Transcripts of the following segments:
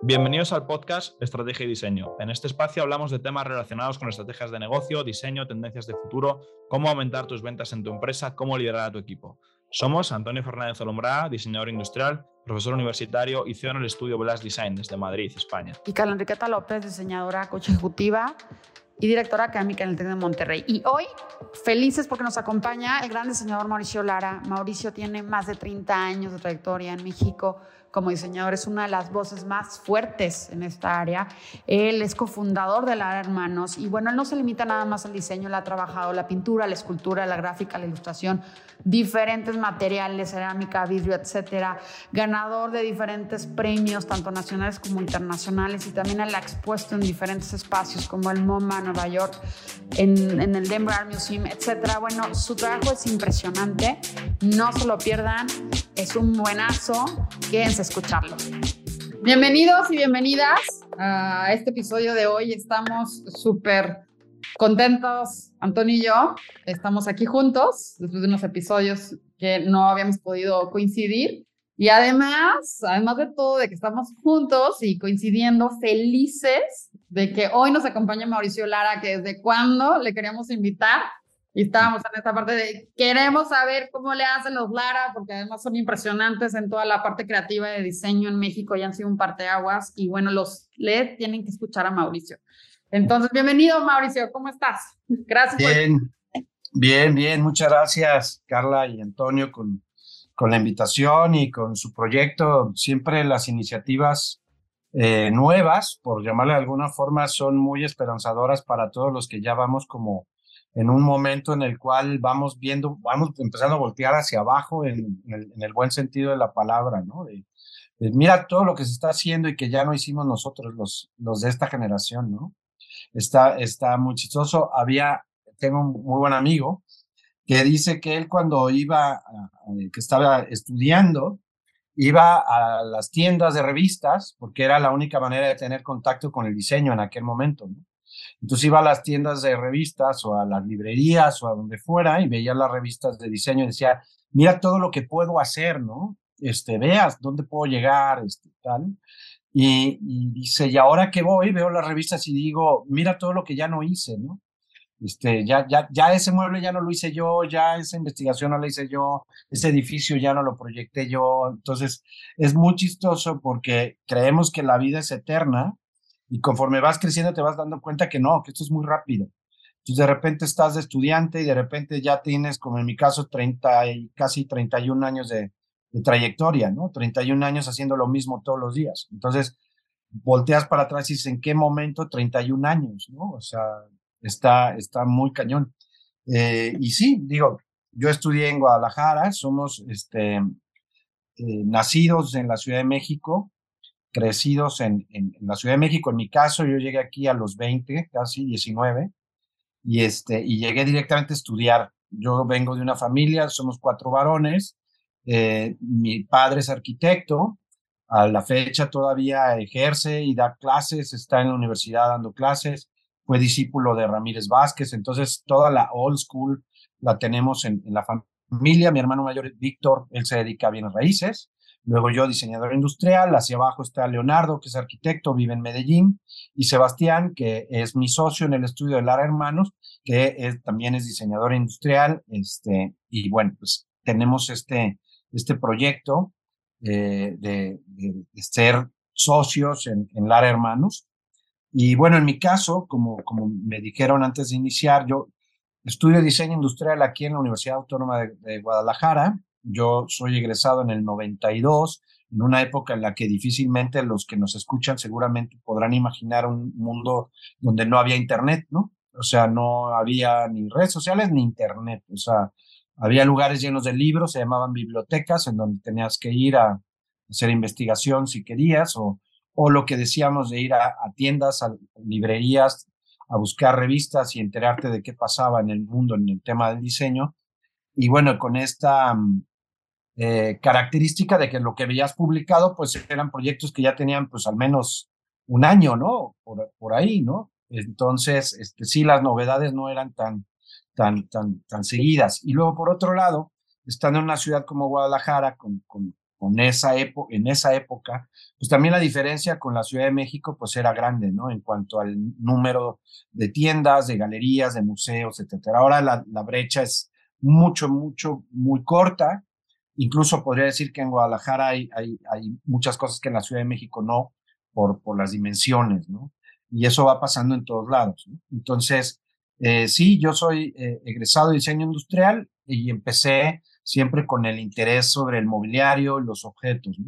Bienvenidos al podcast Estrategia y Diseño. En este espacio hablamos de temas relacionados con estrategias de negocio, diseño, tendencias de futuro, cómo aumentar tus ventas en tu empresa, cómo liderar a tu equipo. Somos Antonio Fernández Olombrá, diseñador industrial, profesor universitario y CEO en el estudio Blast Design desde Madrid, España. Y Carla Enriqueta López, diseñadora, coach ejecutiva y directora académica en el TEC de Monterrey. Y hoy, felices porque nos acompaña el gran diseñador Mauricio Lara. Mauricio tiene más de 30 años de trayectoria en México como diseñador, es una de las voces más fuertes en esta área. Él es cofundador de Lara Hermanos y bueno, él no se limita nada más al diseño, él ha trabajado la pintura, la escultura, la gráfica, la ilustración, diferentes materiales, cerámica, vidrio, etcétera. Ganador de diferentes premios, tanto nacionales como internacionales, y también él ha expuesto en diferentes espacios como el MoMA, Nueva York, en, en el Denver Art Museum, etcétera. Bueno, su trabajo es impresionante, no se lo pierdan, es un buenazo, quédense a escucharlo. Bienvenidos y bienvenidas a este episodio de hoy. Estamos súper contentos, Antonio y yo. Estamos aquí juntos después de unos episodios que no habíamos podido coincidir. Y además, además de todo, de que estamos juntos y coincidiendo, felices de que hoy nos acompaña Mauricio Lara, que desde cuándo le queríamos invitar. Y estábamos en esta parte de queremos saber cómo le hacen los Lara, porque además son impresionantes en toda la parte creativa de diseño en México y han sido un parteaguas. Y bueno, los le tienen que escuchar a Mauricio. Entonces, bienvenido, Mauricio, ¿cómo estás? Gracias. Bien, bien, bien, muchas gracias, Carla y Antonio, con, con la invitación y con su proyecto. Siempre las iniciativas eh, nuevas, por llamarle de alguna forma, son muy esperanzadoras para todos los que ya vamos como en un momento en el cual vamos viendo, vamos empezando a voltear hacia abajo en, el, buen sentido de la palabra, ¿no? mira todo lo que se está haciendo y que ya no hicimos nosotros, los, los de esta generación, ¿no? está, está muy chistoso. Había, tengo un muy buen amigo que dice que él cuando iba, que estaba estudiando, iba a las tiendas de revistas, porque era la única manera de tener contacto con el diseño en aquel momento. Entonces iba a las tiendas de revistas o a las librerías o a donde fuera y veía las revistas de diseño y decía, mira todo lo que puedo hacer, ¿no? Este, veas dónde puedo llegar, este, tal. Y, dice, y ahora que voy, veo las revistas y digo, mira todo lo que ya no hice, ¿no? Este, ya, ya, ya ese mueble ya no lo hice yo, ya esa investigación no la hice yo, ese edificio ya no lo proyecté yo. Entonces, es muy chistoso porque creemos que la vida es eterna y conforme vas creciendo te vas dando cuenta que no, que esto es muy rápido. Entonces, de repente estás de estudiante y de repente ya tienes, como en mi caso, 30 y casi 31 años de, de trayectoria, ¿no? 31 años haciendo lo mismo todos los días. Entonces, volteas para atrás y dices, ¿en qué momento 31 años, ¿no? O sea, está, está muy cañón. Eh, y sí, digo, yo estudié en Guadalajara, somos este, eh, nacidos en la Ciudad de México, crecidos en, en, la Ciudad de México. En mi caso, yo llegué aquí a los 20, casi 19, y, este, y llegué directamente a estudiar. Yo vengo de una familia, somos cuatro varones, eh, mi padre es arquitecto, a la fecha todavía ejerce y da clases, está en la universidad dando clases, fue discípulo de Ramírez Vázquez, entonces toda la old school la tenemos en, la familia. Mi hermano mayor Víctor, él se dedica a bienes raíces. Luego yo, diseñador industrial, hacia abajo está Leonardo, que es arquitecto, vive en Medellín, y Sebastián, que es mi socio en el estudio de Lara Hermanos, que también es diseñador industrial, este, y bueno, pues tenemos este, este proyecto eh, de, ser socios en, en, Lara Hermanos. Y bueno, en mi caso, como, como me dijeron antes de iniciar, yo estudio diseño industrial aquí en la Universidad Autónoma de, de Guadalajara. Yo soy egresado en el 92, en una época en la que difícilmente los que nos escuchan seguramente podrán imaginar un mundo donde no había internet, ¿no? O sea, no había ni redes sociales ni internet. O sea, había lugares llenos de libros, se llamaban bibliotecas, en donde tenías que ir a hacer investigación si querías, o, o lo que decíamos de ir a, tiendas, a librerías, a buscar revistas y enterarte de qué pasaba en el mundo en el tema del diseño. Y bueno, con esta mm, eh, característica de que lo que veías publicado, pues eran proyectos que ya tenían pues al menos un año, ¿no? Por, por ahí, ¿no? Entonces, este, sí, las novedades no eran tan, tan, tan, tan seguidas. Y luego, por otro lado, estando en una ciudad como Guadalajara, con, con esa época, en esa época, pues también la diferencia con la Ciudad de México pues era grande, ¿no? En cuanto al número de tiendas, de galerías, de museos, etcétera. Ahora la, brecha es mucho, mucho, muy corta. Incluso podría decir que en Guadalajara hay, hay, hay muchas cosas que en la Ciudad de México no, por, por las dimensiones, ¿no? Y eso va pasando en todos lados. Entonces, eh, sí, yo soy eh, egresado de diseño industrial y empecé siempre con el interés sobre el mobiliario y los objetos.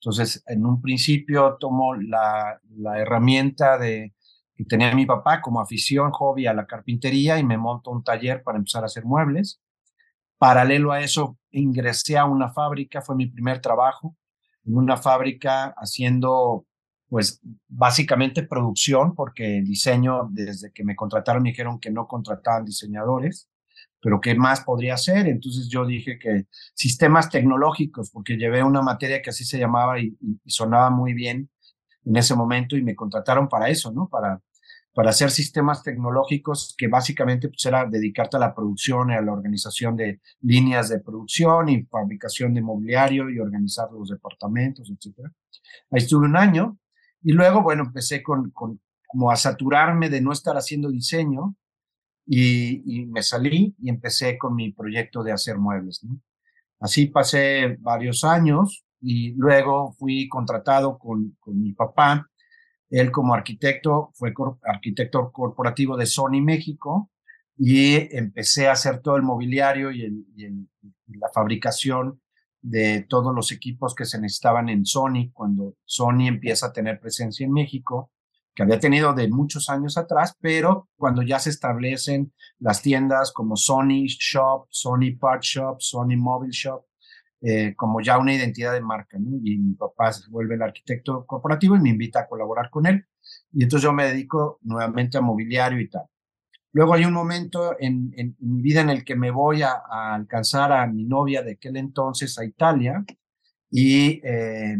Entonces, en un principio tomo la, la herramienta de, que tenía mi papá como afición, hobby a la carpintería y me monto un taller para empezar a hacer muebles. Paralelo a eso, ingresé a una fábrica, fue mi primer trabajo, en una fábrica haciendo pues básicamente producción, porque el diseño, desde que me contrataron, me dijeron que no contrataban diseñadores, pero ¿qué más podría hacer? Entonces yo dije que sistemas tecnológicos, porque llevé una materia que así se llamaba y, y sonaba muy bien en ese momento y me contrataron para eso, ¿no? Para, para hacer sistemas tecnológicos que básicamente pues, era dedicarte a la producción y a la organización de líneas de producción y fabricación de mobiliario y organizar los departamentos, etc. Ahí estuve un año y luego, bueno, empecé con, con como a saturarme de no estar haciendo diseño y, me salí y empecé con mi proyecto de hacer muebles. Así pasé varios años y luego fui contratado con, con mi papá. Él como arquitecto fue cor arquitecto corporativo de Sony México y empecé a hacer todo el mobiliario y, el, y la fabricación de todos los equipos que se necesitaban en Sony cuando Sony empieza a tener presencia en México, que había tenido de muchos años atrás, pero cuando ya se establecen las tiendas como Sony Shop, Sony Part Shop, Sony Mobile Shop, eh, como ya una identidad de marca, ¿no? Y mi papá se vuelve el arquitecto corporativo y me invita a colaborar con él. Y entonces yo me dedico nuevamente a mobiliario y tal. Luego hay un momento en, mi vida en el que me voy a, a, alcanzar a mi novia de aquel entonces a Italia y eh,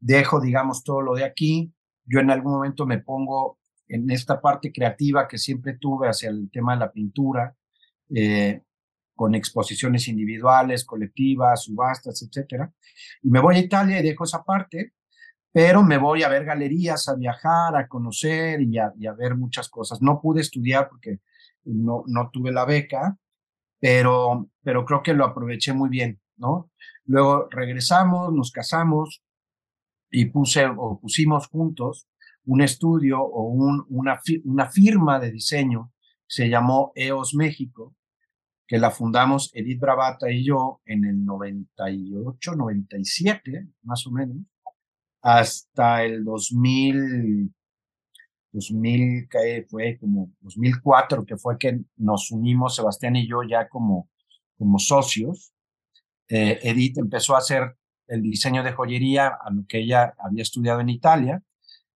dejo, digamos, todo lo de aquí. Yo en algún momento me pongo en esta parte creativa que siempre tuve hacia el tema de la pintura, eh, con exposiciones individuales, colectivas, subastas, etcétera. Y me voy a Italia y dejo esa parte pero me voy a ver galerías, a viajar, a conocer y a, y a ver muchas cosas. No pude estudiar porque no, no tuve la beca, pero, pero creo que lo aproveché muy bien, ¿no? Luego regresamos, nos casamos y puse o pusimos juntos un estudio o un, una, una firma de diseño, se llamó EOS México, que la fundamos Edith Bravata y yo en el 98, 97, más o menos hasta el 2000, 2000 que fue como 2004, que fue que nos unimos Sebastián y yo ya como, como socios. Eh, Edith empezó a hacer el diseño de joyería a lo que ella había estudiado en Italia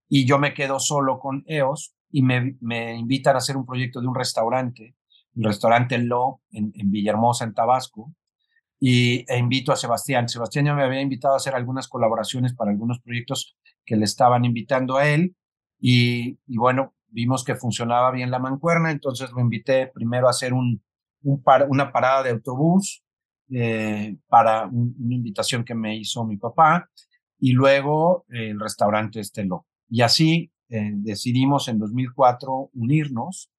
y yo me quedo solo con EOS y me, me invitan a hacer un proyecto de un restaurante, el restaurante Lo en, en Villahermosa, en Tabasco, y, e invito a Sebastián. Sebastián ya me había invitado a hacer algunas colaboraciones para algunos proyectos que le estaban invitando a él y, bueno, vimos que funcionaba bien la mancuerna, entonces lo invité primero a hacer un, un par, una parada de autobús eh, para un, una invitación que me hizo mi papá y luego el restaurante Estelo. Y así eh, decidimos en 2004 unirnos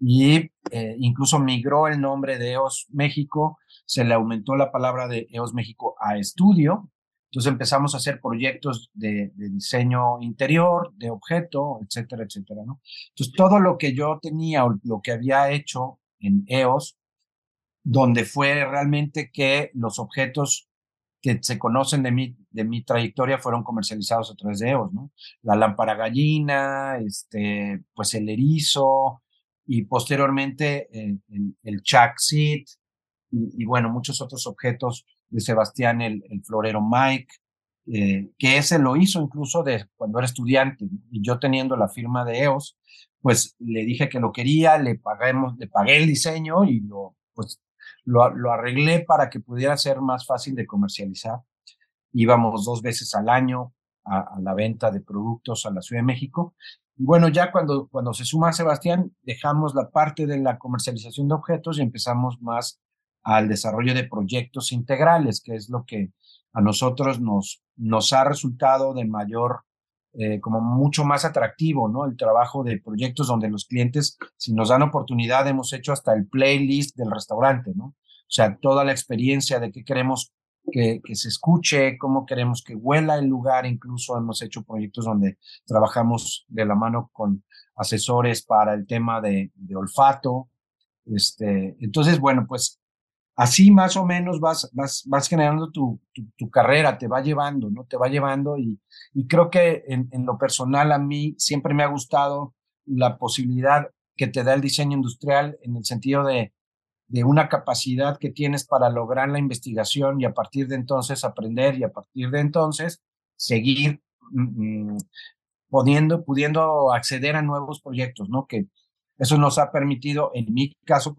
y eh, incluso migró el nombre de EOS México, se le aumentó la palabra de EOS México a estudio, entonces empezamos a hacer proyectos de, diseño interior, de objeto, etcétera, etcétera. Entonces todo lo que yo tenía o lo que había hecho en EOS, donde fue realmente que los objetos que se conocen de mi, de mi trayectoria fueron comercializados a través de EOS, ¿no? La lámpara gallina, este, pues el erizo, y posteriormente eh, el, el Chuck Seat y, bueno, muchos otros objetos de Sebastián, el, el florero Mike, eh, que ese lo hizo incluso de cuando era estudiante y yo teniendo la firma de EOS, pues le dije que lo quería, le paguemos, le pagué el diseño y lo, pues, lo, lo arreglé para que pudiera ser más fácil de comercializar. Íbamos dos veces al año a, la venta de productos a la Ciudad de México bueno, ya cuando, cuando se suma Sebastián, dejamos la parte de la comercialización de objetos y empezamos más al desarrollo de proyectos integrales, que es lo que a nosotros nos, nos ha resultado de mayor, eh, como mucho más atractivo, ¿no? El trabajo de proyectos donde los clientes, si nos dan oportunidad, hemos hecho hasta el playlist del restaurante, ¿no? O sea, toda la experiencia de qué queremos que, se escuche, cómo queremos que huela el lugar. Incluso hemos hecho proyectos donde trabajamos de la mano con asesores para el tema de, de olfato. Este, entonces, bueno, pues así más o menos vas, vas, vas generando tu, tu, carrera, te va llevando, ¿no? Te va llevando y, y creo que en, lo personal a mí siempre me ha gustado la posibilidad que te da el diseño industrial en el sentido de, de una capacidad que tienes para lograr la investigación y a partir de entonces aprender y a partir de entonces seguir mm, pudiendo, pudiendo acceder a nuevos proyectos, ¿no? Que eso nos ha permitido, en mi caso,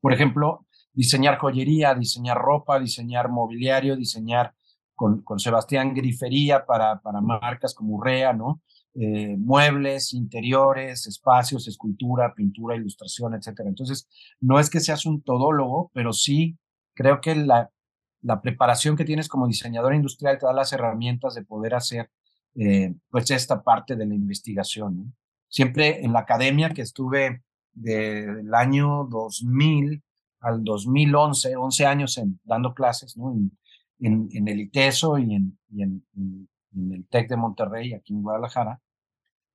por ejemplo, diseñar joyería, diseñar ropa, diseñar mobiliario, diseñar con, con Sebastián grifería para, para marcas como Urrea, ¿no? Eh, muebles, interiores, espacios, escultura, pintura, ilustración, etcétera. Entonces, no es que seas un todólogo, pero sí creo que la, la preparación que tienes como diseñador industrial te da las herramientas de poder hacer eh, pues esta parte de la investigación. Siempre en la academia que estuve del año 2000 al 2011, 11 años en, dando clases. En, en, el ITESO y, en, y el TEC de Monterrey, aquí en Guadalajara,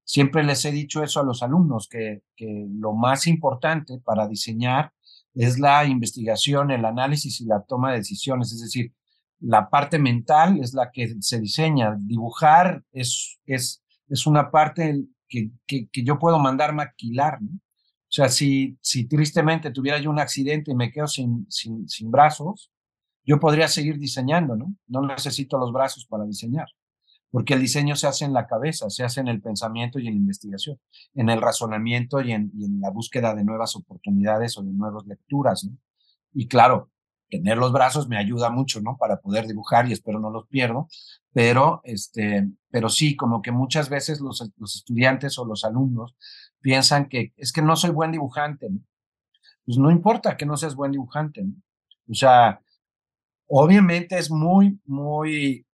siempre les he dicho eso a los alumnos, que, que lo más importante para diseñar es la investigación, el análisis y la toma de decisiones, es decir, la parte mental es la que se diseña, dibujar es, es, es una parte que, que, que yo puedo mandar maquilar, ¿no? O sea, si, si tristemente tuviera yo un accidente y me quedo sin, sin, sin brazos, yo podría seguir diseñando, ¿no? No necesito los brazos para diseñar, porque el diseño se hace en la cabeza, se hace en el pensamiento y en la investigación, en el razonamiento y en, y en la búsqueda de nuevas oportunidades o de nuevas lecturas, ¿no? Y claro, tener los brazos me ayuda mucho, ¿no? Para poder dibujar y espero no los pierdo, pero, este, pero sí, como que muchas veces los, los estudiantes o los alumnos piensan que es que no soy buen dibujante. ¿no? Pues no importa que no seas buen dibujante. ¿no? O sea, obviamente es muy, muy,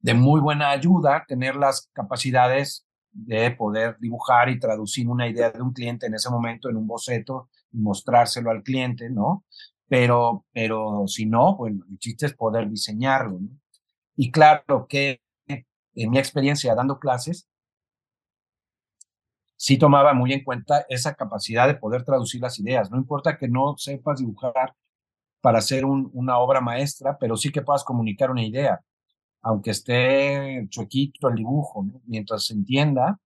de muy buena ayuda tener las capacidades de poder dibujar y traducir una idea de un cliente en ese momento en un boceto y mostrárselo al cliente, ¿no? Pero, pero si no, bueno, el chiste es poder diseñarlo. Y claro que en mi experiencia dando clases, sí tomaba muy en cuenta esa capacidad de poder traducir las ideas. No importa que no sepas dibujar para hacer un, una obra maestra, pero sí que puedas comunicar una idea, aunque esté chuequito el dibujo, mientras se entienda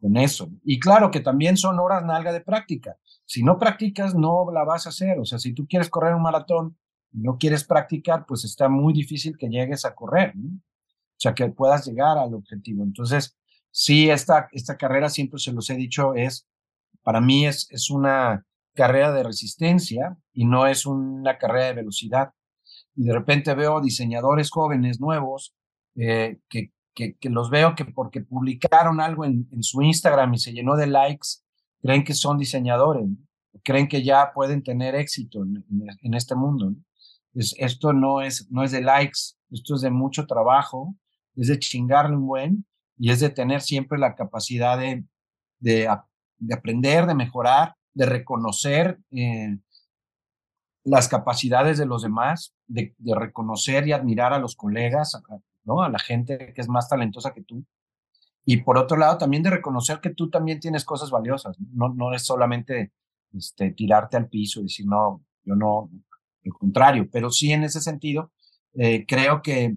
con eso. Y claro que también son horas nalga de práctica. Si no practicas, no la vas a hacer. O sea, si tú quieres correr un maratón y no quieres practicar, pues está muy difícil que llegues a correr, ¿no? O sea, que puedas llegar al objetivo. Entonces, sí, esta, esta carrera, siempre se los he dicho, es, para mí es, es una carrera de resistencia y no es una carrera de velocidad. Y de repente veo diseñadores jóvenes nuevos eh, que, que, que, los veo que porque publicaron algo en, su Instagram y se llenó de likes, creen que son diseñadores, creen que ya pueden tener éxito en, en este mundo. esto no es, no es de likes, esto es de mucho trabajo, es de chingarle un buen y es de tener siempre la capacidad de, de, de aprender, de mejorar, de reconocer eh, las capacidades de los demás, de, de, reconocer y admirar a los colegas, ¿no? a la gente que es más talentosa que tú. Y por otro lado, también de reconocer que tú también tienes cosas valiosas. No, no es solamente este, tirarte al piso y decir, no, yo no, al contrario, pero sí en ese sentido, eh, creo que,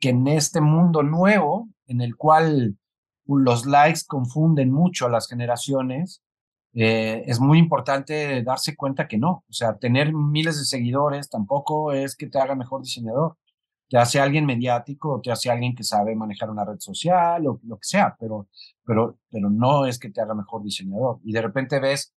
que en este mundo nuevo en el cual los likes confunden mucho a las generaciones, eh, es muy importante darse cuenta que no. O sea, tener miles de seguidores tampoco es que te haga mejor diseñador. Te hace alguien mediático, te hace alguien que sabe manejar una red social o lo que sea, pero, pero, pero no es que te haga mejor diseñador. Y de repente ves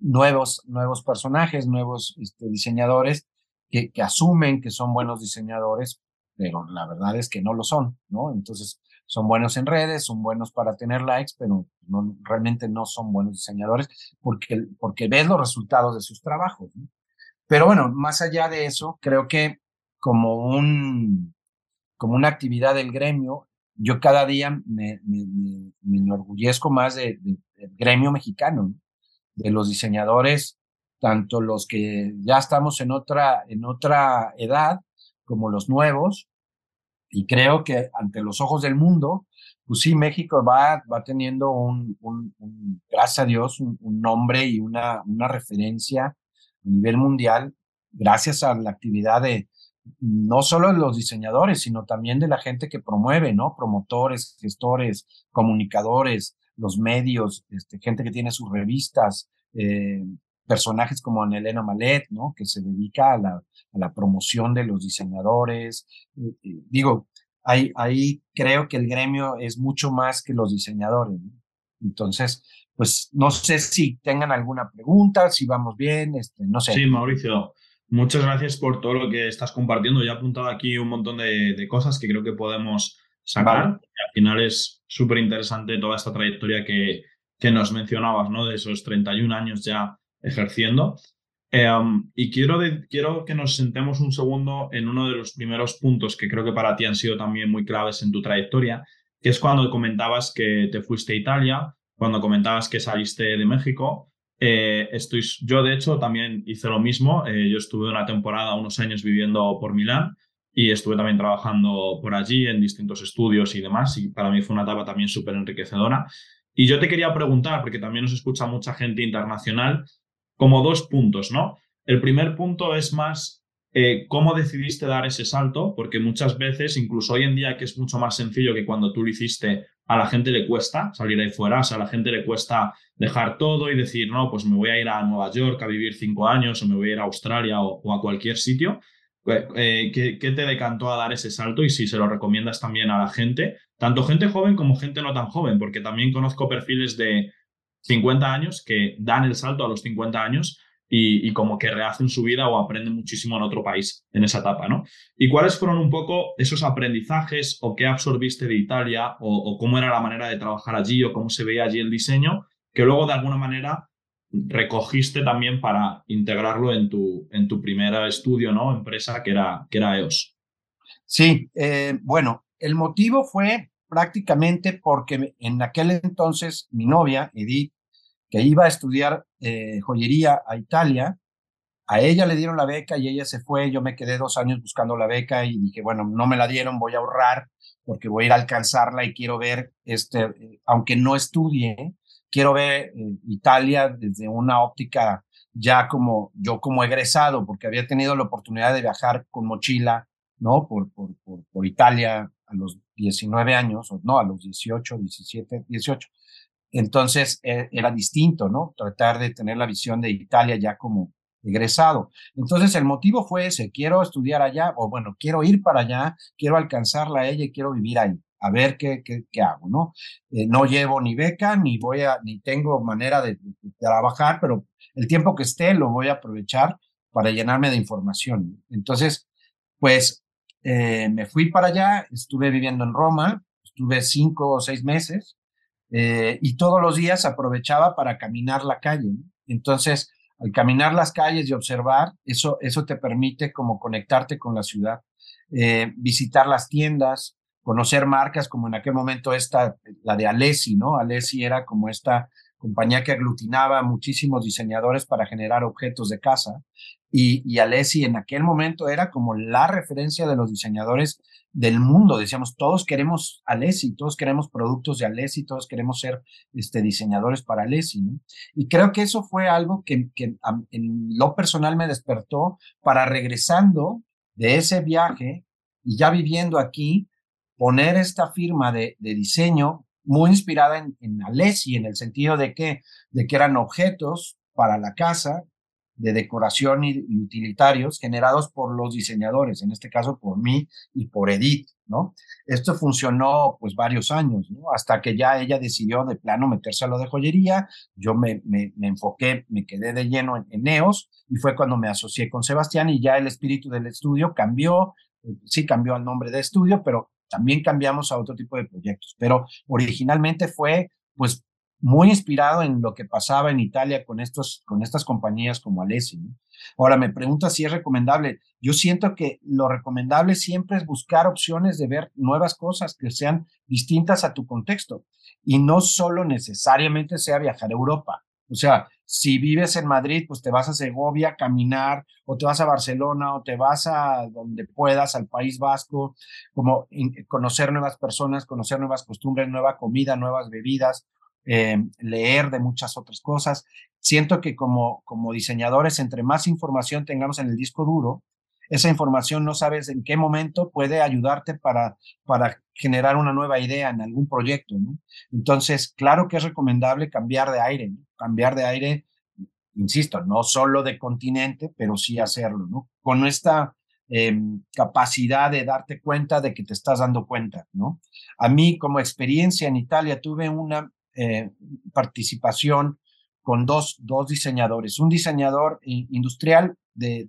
nuevos, nuevos personajes, nuevos este, diseñadores que, que asumen que son buenos diseñadores, pero la verdad es que no lo son, ¿no? Entonces, son buenos en redes, son buenos para tener likes, pero no, realmente no son buenos diseñadores porque, porque ves los resultados de sus trabajos. Pero bueno, más allá de eso, creo que como, un, como una actividad del gremio. Yo cada día me, me, enorgullezco más de, del gremio mexicano, de los diseñadores, tanto los que ya estamos en otra, en otra edad como los nuevos. Y creo que ante los ojos del mundo, pues sí, México va, va teniendo un, gracias a Dios, un, nombre y una, una referencia a nivel mundial, gracias a la actividad de no solo de los diseñadores, sino también de la gente que promueve, ¿no? Promotores, gestores, comunicadores, los medios, este, gente que tiene sus revistas, eh, personajes como Elena Malet, ¿no? Que se dedica a la, a la promoción de los diseñadores. Eh, eh, digo, ahí, ahí creo que el gremio es mucho más que los diseñadores. Entonces, pues no sé si tengan alguna pregunta, si vamos bien, este, no sé. Sí, Mauricio, muchas gracias por todo lo que estás compartiendo. Ya he apuntado aquí un montón de, cosas que creo que podemos sacar. Al final es súper interesante toda esta trayectoria que, que nos mencionabas, ¿no? De esos 31 años ya ejerciendo. Em, y quiero, quiero que nos sentemos un segundo en uno de los primeros puntos que creo que para ti han sido también muy claves en tu trayectoria, que es cuando comentabas que te fuiste a Italia, cuando comentabas que saliste de México. Eh, estoy, yo, de hecho, también hice lo mismo. Eh, yo estuve una temporada, unos años viviendo por Milán y estuve también trabajando por allí en distintos estudios y demás. Y para mí fue una etapa también súper enriquecedora. Y yo te quería preguntar, porque también nos escucha mucha gente internacional, como dos puntos, ¿no? El primer punto es más eh, cómo decidiste dar ese salto, porque muchas veces, incluso hoy en día, que es mucho más sencillo que cuando tú lo hiciste, a la gente le cuesta salir ahí fuera, o sea, a la gente le cuesta dejar todo y decir, no, pues me voy a ir a Nueva York a vivir cinco años o me voy a ir a Australia o, a cualquier sitio. Eh, eh, ¿qué, ¿Qué te decantó a dar ese salto y si se lo recomiendas también a la gente, tanto gente joven como gente no tan joven? Porque también conozco perfiles de 50 años que dan el salto a los 50 años y, como que rehacen su vida o aprenden muchísimo en otro país en esa etapa, ¿no? ¿Y cuáles fueron un poco esos aprendizajes o qué absorbiste de Italia o, cómo era la manera de trabajar allí o cómo se veía allí el diseño que luego de alguna manera recogiste también para integrarlo en tu, en tu primer estudio, ¿no? Empresa que era, que era EOS. Sí, eh, bueno, el motivo fue prácticamente porque en aquel entonces mi novia, Edith, que iba a estudiar eh, joyería a Italia, a ella le dieron la beca y ella se fue, yo me quedé dos años buscando la beca y dije, bueno, no me la dieron, voy a ahorrar porque voy a ir a alcanzarla y quiero ver, este, aunque no estudie, quiero ver eh, Italia desde una óptica ya como yo como egresado, porque había tenido la oportunidad de viajar con mochila, ¿no? Por, por, por, por Italia a los 19 años, o no, a los 18, 17, 18. Entonces eh, era distinto, ¿no? Tratar de tener la visión de Italia ya como egresado. Entonces el motivo fue ese, quiero estudiar allá, o bueno, quiero ir para allá, quiero alcanzarla a ella y quiero vivir ahí, a ver qué, qué, qué hago, ¿no? Eh, no llevo ni beca, ni voy a, ni tengo manera de, trabajar, pero el tiempo que esté lo voy a aprovechar para llenarme de información. Entonces, pues eh, me fui para allá, estuve viviendo en Roma, estuve cinco o seis meses eh, y todos los días aprovechaba para caminar la calle. Entonces, al caminar las calles y observar, eso, eso te permite como conectarte con la ciudad, eh, visitar las tiendas, conocer marcas como en aquel momento esta, la de Alessi, ¿no? Alessi era como esta compañía que aglutinaba muchísimos diseñadores para generar objetos de casa. Y, y Alessi en aquel momento era como la referencia de los diseñadores del mundo. Decíamos, todos queremos Alessi, todos queremos productos de Alessi, todos queremos ser este, diseñadores para Alessi. Y creo que eso fue algo que, que en lo personal me despertó para regresando de ese viaje y ya viviendo aquí, poner esta firma de, de diseño muy inspirada en, en Alessi, en el sentido de que, de que eran objetos para la casa de decoración y, utilitarios generados por los diseñadores, en este caso por mí y por Edith, ¿no? Esto funcionó pues varios años, ¿no? Hasta que ya ella decidió de plano meterse a lo de joyería, yo me, me, enfoqué, me quedé de lleno en, en, NEOS y fue cuando me asocié con Sebastián y ya el espíritu del estudio cambió, eh, sí cambió el nombre de estudio, pero también cambiamos a otro tipo de proyectos, pero originalmente fue, pues, muy inspirado en lo que pasaba en Italia con, estos, con estas compañías como Alessi. Ahora me pregunta si es recomendable. Yo siento que lo recomendable siempre es buscar opciones de ver nuevas cosas que sean distintas a tu contexto y no solo necesariamente sea viajar a Europa. O sea, si vives en Madrid, pues te vas a Segovia a caminar, o te vas a Barcelona, o te vas a donde puedas, al País Vasco, como conocer nuevas personas, conocer nuevas costumbres, nueva comida, nuevas bebidas, eh, leer de muchas otras cosas. Siento que como, como diseñadores, entre más información tengamos en el disco duro, esa información no sabes en qué momento puede ayudarte para, para generar una nueva idea en algún proyecto. Entonces, claro que es recomendable cambiar de aire, cambiar de aire, insisto, no solo de continente, pero sí hacerlo, ¿no? Con esta em, capacidad de darte cuenta de que te estás dando cuenta, ¿no? A mí, como experiencia en Italia, tuve una eh, participación con dos, dos diseñadores, un diseñador industrial de,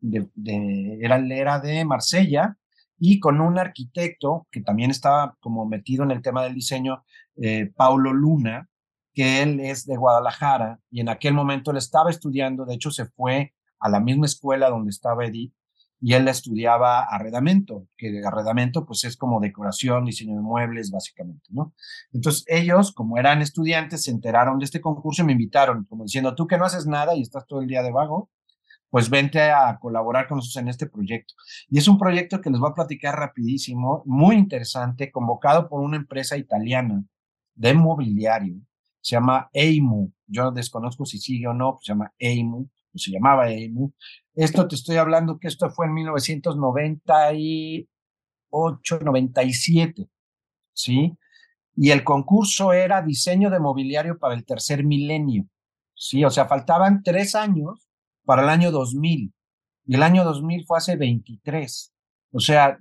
de, era, era de Marsella y con un arquitecto que también estaba como metido en el tema del diseño, eh, Paulo Luna, que él es de Guadalajara y en aquel momento él estaba estudiando, de hecho se fue a la misma escuela donde estaba Edith y él estudiaba arredamento, que arredamento pues es como decoración, diseño de muebles básicamente, ¿no? Entonces ellos, como eran estudiantes, se enteraron de este concurso y me invitaron, como diciendo, tú que no haces nada y estás todo el día de vago, pues vente a colaborar con nosotros en este proyecto. Y es un proyecto que les voy a platicar rapidísimo, muy interesante, convocado por una empresa italiana de mobiliario, se llama EIMU, yo desconozco si sigue o no, pues se llama EIMU, o se llamaba EIMU. Esto te estoy hablando que esto fue en 1998, 97, ¿sí? Y el concurso era diseño de mobiliario para el tercer milenio, ¿sí? O sea, faltaban tres años para el año 2000. Y el año 2000 fue hace 23. O sea,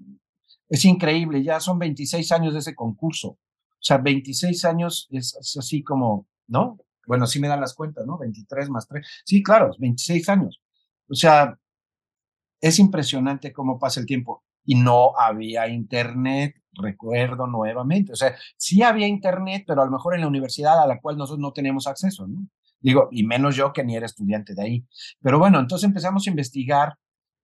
es increíble, ya son 26 años de ese concurso. O sea, 26 años es, así como, ¿no? Bueno, sí me dan las cuentas, ¿no? 23 más 3. Sí, claro, 26 años. O sea, es impresionante cómo pasa el tiempo. Y no había internet, recuerdo nuevamente. O sea, sí había internet, pero a lo mejor en la universidad a la cual nosotros no teníamos acceso, ¿no? Digo, y menos yo que ni era estudiante de ahí. Pero bueno, entonces empezamos a investigar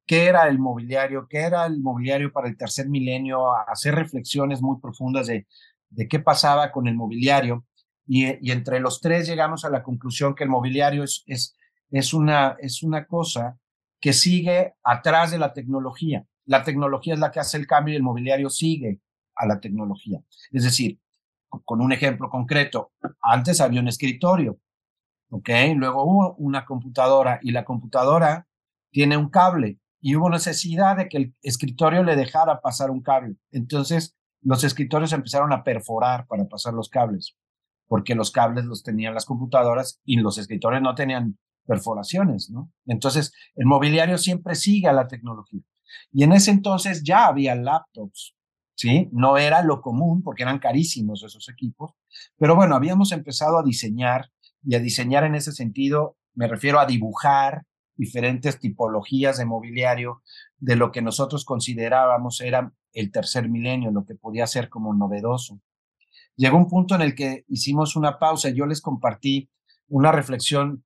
qué era el mobiliario, qué era el mobiliario para el tercer milenio, a hacer reflexiones muy profundas de, de qué pasaba con el mobiliario. Y, entre los tres llegamos a la conclusión que el mobiliario es, es, es, una, es una cosa que sigue atrás de la tecnología. La tecnología es la que hace el cambio y el mobiliario sigue a la tecnología. Es decir, con un ejemplo concreto, antes había un escritorio, ¿ok? Luego hubo una computadora y la computadora tiene un cable y hubo necesidad de que el escritorio le dejara pasar un cable. Entonces, los escritorios empezaron a perforar para pasar los cables, porque los cables los tenían las computadoras y los escritorios no tenían perforaciones, ¿no? Entonces, el mobiliario siempre sigue a la tecnología. Y en ese entonces ya había laptops, ¿sí? No era lo común porque eran carísimos esos equipos, pero bueno, habíamos empezado a diseñar y a diseñar en ese sentido, me refiero a dibujar diferentes tipologías de mobiliario de lo que nosotros considerábamos era el tercer milenio, lo que podía ser como novedoso. Llegó un punto en el que hicimos una pausa yo les compartí una reflexión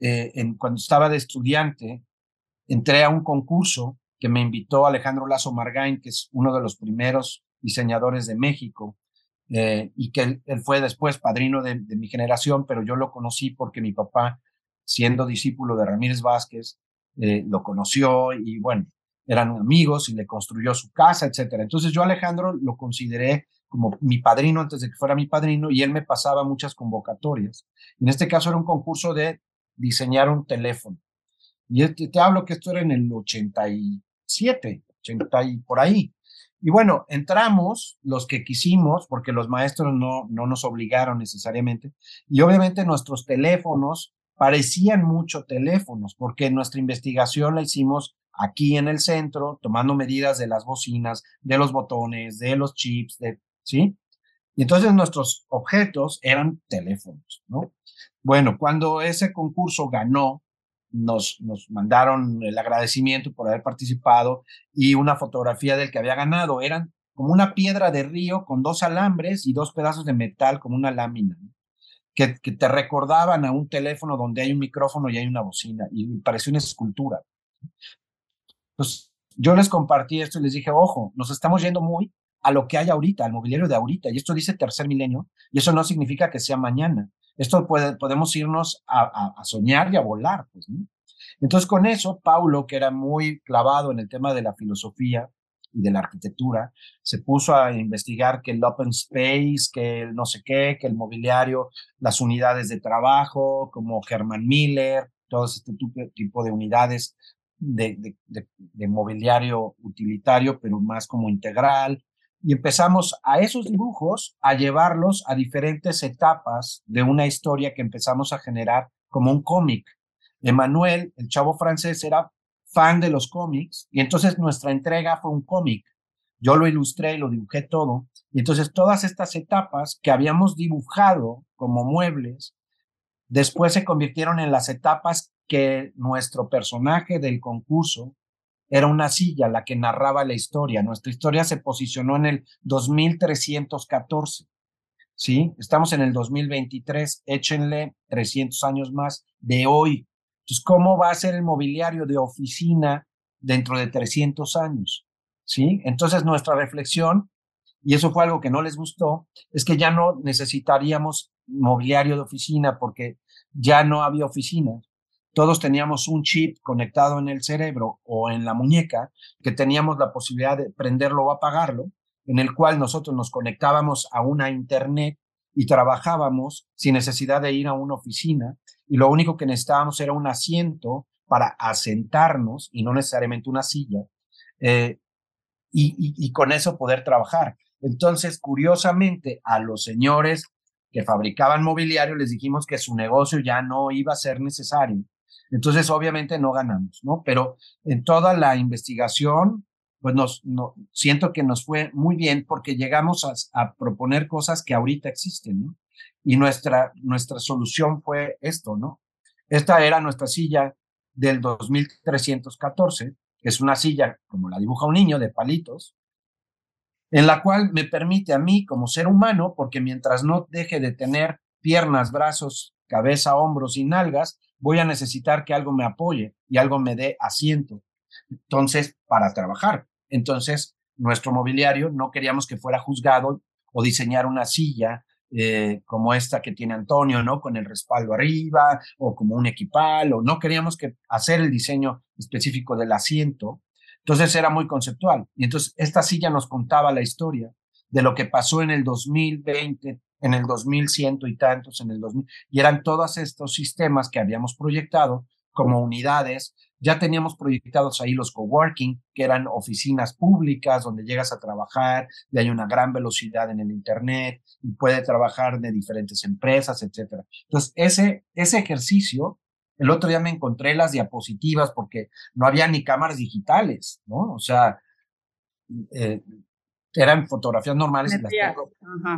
eh, en, cuando estaba de estudiante, entré a un concurso que me invitó Alejandro Lazo Margain, que es uno de los primeros diseñadores de México, eh, y que él, fue después padrino de, mi generación, pero yo lo conocí porque mi papá, siendo discípulo de Ramírez Vázquez, eh, lo conoció y bueno, eran amigos y le construyó su casa, etcétera. Entonces yo Alejandro lo consideré como mi padrino antes de que fuera mi padrino y él me pasaba muchas convocatorias. En este caso era un concurso de diseñar un teléfono. Y te, te hablo que esto era en el 87, 80 y por ahí. Y bueno, entramos los que quisimos, porque los maestros no, no nos obligaron necesariamente, y obviamente nuestros teléfonos parecían mucho teléfonos, porque nuestra investigación la hicimos aquí en el centro, tomando medidas de las bocinas, de los botones, de los chips, de, ¿sí? Y entonces nuestros objetos eran teléfonos, ¿no? Bueno, cuando ese concurso ganó, nos, nos mandaron el agradecimiento por haber participado y una fotografía del que había ganado. Eran como una piedra de río con dos alambres y dos pedazos de metal como una lámina, que, que, te recordaban a un teléfono donde hay un micrófono y hay una bocina, y parecía una escultura. Entonces, yo les compartí esto y les dije, ojo, nos estamos yendo muy a lo que hay ahorita, al mobiliario de ahorita, y esto dice tercer milenio, y eso no significa que sea mañana. Esto puede, podemos irnos a, a, soñar y a volar, pues, ¿no? Entonces, con eso, Paulo, que era muy clavado en el tema de la filosofía y de la arquitectura, se puso a investigar que el open space, que el no sé qué, que el mobiliario, las unidades de trabajo, como Herman Miller, todo este tipo de unidades de, de, de, mobiliario utilitario, pero más como integral. Y empezamos a esos dibujos a llevarlos a diferentes etapas de una historia que empezamos a generar como un cómic. Emanuel, el chavo francés, era fan de los cómics y entonces nuestra entrega fue un cómic. Yo lo ilustré, lo dibujé todo. Y entonces todas estas etapas que habíamos dibujado como muebles, después se convirtieron en las etapas que nuestro personaje del concurso era una silla la que narraba la historia. Nuestra historia se posicionó en el 2314. ¿Sí? Estamos en el 2023, échenle 300 años más de hoy. Entonces, ¿cómo va a ser el mobiliario de oficina dentro de 300 años? ¿Sí? Entonces, nuestra reflexión, y eso fue algo que no les gustó, es que ya no necesitaríamos mobiliario de oficina porque ya no había oficinas todos teníamos un chip conectado en el cerebro o en la muñeca que teníamos la posibilidad de prenderlo o apagarlo, en el cual nosotros nos conectábamos a una internet y trabajábamos sin necesidad de ir a una oficina y lo único que necesitábamos era un asiento para asentarnos y no necesariamente una silla eh, y, y con eso poder trabajar. Entonces, curiosamente, a los señores que fabricaban mobiliario les dijimos que su negocio ya no iba a ser necesario entonces, obviamente no ganamos, ¿no? Pero en toda la investigación, pues nos, no, siento que nos fue muy bien porque llegamos a, a, proponer cosas que ahorita existen, ¿no? Y nuestra, nuestra solución fue esto, ¿no? Esta era nuestra silla del 2314, que es una silla, como la dibuja un niño, de palitos, en la cual me permite a mí como ser humano, porque mientras no deje de tener piernas, brazos, cabeza, hombros y nalgas, voy a necesitar que algo me apoye y algo me dé asiento. Entonces, para trabajar. Entonces, nuestro mobiliario no queríamos que fuera juzgado o diseñar una silla eh, como esta que tiene Antonio, ¿no? Con el respaldo arriba o como un equipal, o no queríamos que hacer el diseño específico del asiento. Entonces era muy conceptual. Y entonces esta silla nos contaba la historia de lo que pasó en el 2020, en el 2100 y tantos, en el 2000, y eran todos estos sistemas que habíamos proyectado como unidades. Ya teníamos proyectados ahí los coworking, que eran oficinas públicas donde llegas a trabajar y hay una gran velocidad en el Internet y puede trabajar de diferentes empresas, etcétera. Entonces, ese, ese ejercicio, el otro día me encontré las diapositivas porque no había ni cámaras digitales, ¿no? O sea, eh, eran fotografías normales. Las tengo.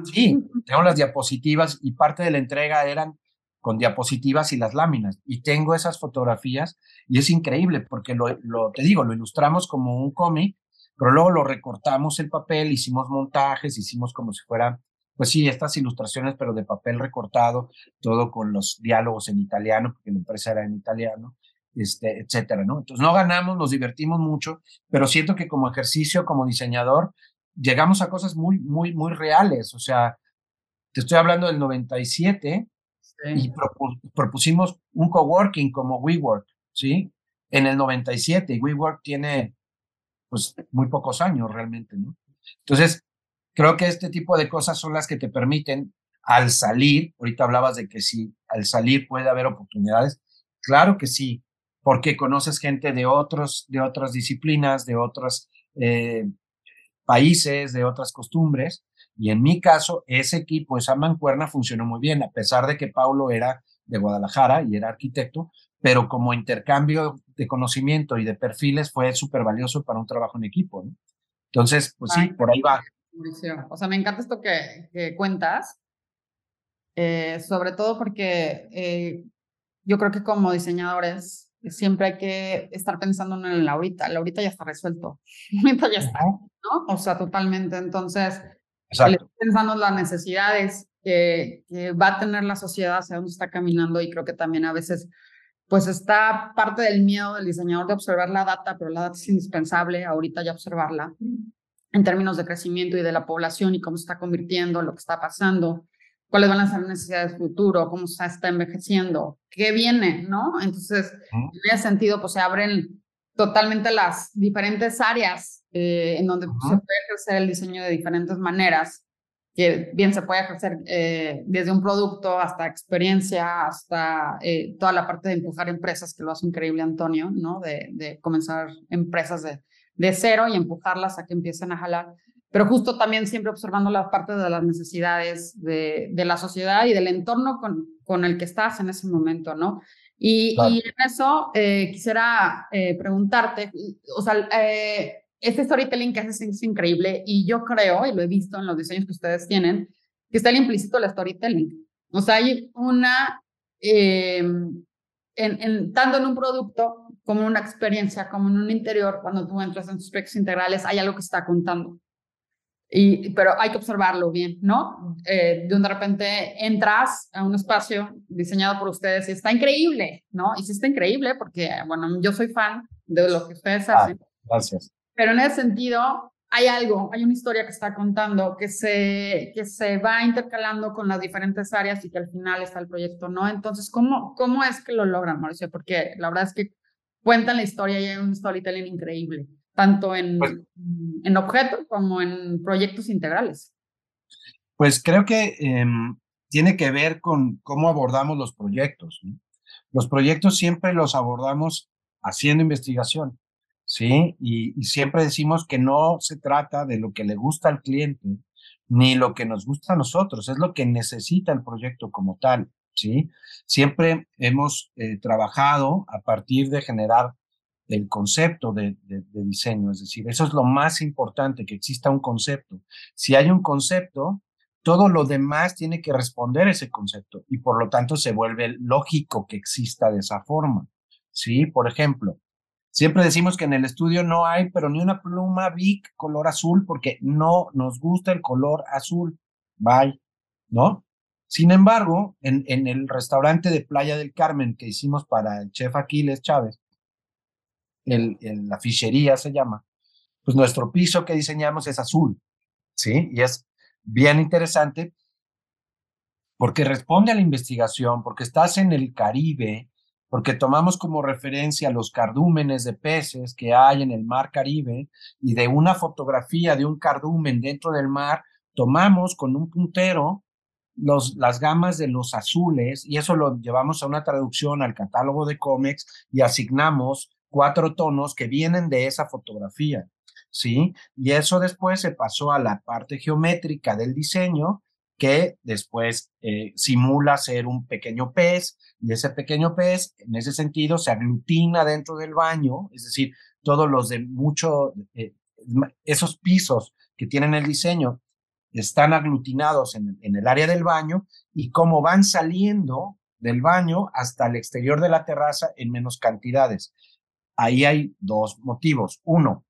Sí, tengo las diapositivas y parte de la entrega eran con diapositivas y las láminas. Y tengo esas fotografías y es increíble porque lo, lo te digo, lo ilustramos como un cómic, pero luego lo recortamos el papel, hicimos montajes, hicimos como si fuera, pues sí, estas ilustraciones, pero de papel recortado, todo con los diálogos en italiano, porque la empresa era en italiano. Este, etcétera, ¿no? Entonces no ganamos, nos divertimos mucho, pero siento que como ejercicio, como diseñador, llegamos a cosas muy, muy, muy reales. O sea, te estoy hablando del 97 y propusimos un coworking como WeWork, ¿sí? En el 97 y WeWork tiene pues muy pocos años realmente, ¿no? Entonces, creo que este tipo de cosas son las que te permiten al salir, ahorita hablabas de que si al salir puede haber oportunidades, claro que sí, porque conoces gente de otros, de otras disciplinas, de otras eh, países, de otras costumbres. Y en mi caso, ese equipo, esa mancuerna funcionó muy bien, a pesar de que Paulo era de Guadalajara y era arquitecto, pero como intercambio de conocimiento y de perfiles fue súper valioso para un trabajo en equipo. Entonces, pues sí, por ahí va. O sea, me encanta esto que, cuentas, eh, sobre todo porque eh, yo creo que como diseñadores siempre hay que estar pensando en el ahorita. El ahorita ya está resuelto. Ahorita ya está, ¿no? O sea, totalmente. Entonces, pensando en las necesidades que, que, va a tener la sociedad, hacia dónde está caminando y creo que también a veces pues está parte del miedo del diseñador de observar la data, pero la data es indispensable ahorita ya observarla en términos de crecimiento y de la población y cómo se está convirtiendo, lo que está pasando, cuáles van a ser necesidades futuro, cómo se está envejeciendo, qué viene, ¿no? Entonces, en ese sentido, pues se abren totalmente las diferentes áreas eh, en donde se puede ejercer el diseño de diferentes maneras, que bien se puede ejercer eh, desde un producto hasta experiencia, hasta eh, toda la parte de empujar empresas, que lo hace increíble Antonio, ¿no? De, de comenzar empresas de, de cero y empujarlas a que empiecen a jalar. Pero justo también siempre observando la parte de las necesidades de, de la sociedad y del entorno con, con, el que estás en ese momento, ¿no? Y, y en eso eh, quisiera eh, preguntarte, o sea, eh, este storytelling que haces es increíble y yo creo, y lo he visto en los diseños que ustedes tienen, que está el implícito el storytelling. O sea, hay una, en, en, tanto en un producto como una experiencia, como en un interior, cuando tú entras en tus aspectos integrales, hay algo que está contando. Y, pero hay que observarlo bien, ¿no? Eh, de un de repente entras a un espacio diseñado por ustedes y está increíble, ¿no? Y sí está increíble porque, bueno, yo soy fan de lo que ustedes ah, hacen. gracias. Pero en ese sentido, hay algo, hay una historia que está contando que se, que se va intercalando con las diferentes áreas y que al final está el proyecto, ¿no? Entonces, ¿cómo, cómo es que lo logran, Mauricio? Porque la verdad es que cuentan la historia y hay un storytelling increíble, tanto en, pues en objetos como en proyectos integrales. Pues creo que em, tiene que ver con cómo abordamos los proyectos. Los proyectos siempre los abordamos haciendo investigación, ¿sí? Y, y, siempre decimos que no se trata de lo que le gusta al cliente, ni lo que nos gusta a nosotros, es lo que necesita el proyecto como tal. ¿sí? Siempre hemos eh, trabajado a partir de generar el concepto de, diseño, es decir, eso es lo más importante, que exista un concepto. Si hay un concepto, todo lo demás tiene que responder a ese concepto y por lo tanto se vuelve lógico que exista de esa forma, ¿sí? Por ejemplo, siempre decimos que en el estudio no hay, pero ni una pluma Big color azul porque no nos gusta el color azul, bye, ¿no? Sin embargo, en, en, el restaurante de Playa del Carmen que hicimos para el chef Aquiles Chávez, el, la fichería se llama, pues nuestro piso que diseñamos es azul, ¿sí? Y es bien interesante porque responde a la investigación, porque estás en el Caribe, porque tomamos como referencia los cardúmenes de peces que hay en el mar Caribe y de una fotografía de un cardumen dentro del mar, tomamos con un puntero los, las gamas de los azules y eso lo llevamos a una traducción al catálogo de cómics y asignamos cuatro tonos que vienen de esa fotografía, ¿sí? Y eso después se pasó a la parte geométrica del diseño que después eh, simula ser un pequeño pez y ese pequeño pez en ese sentido se aglutina dentro del baño, es decir, todos los de mucho, eh, esos pisos que tienen el diseño están aglutinados en, el área del baño y cómo van saliendo del baño hasta el exterior de la terraza en menos cantidades. Ahí hay dos motivos. Uno,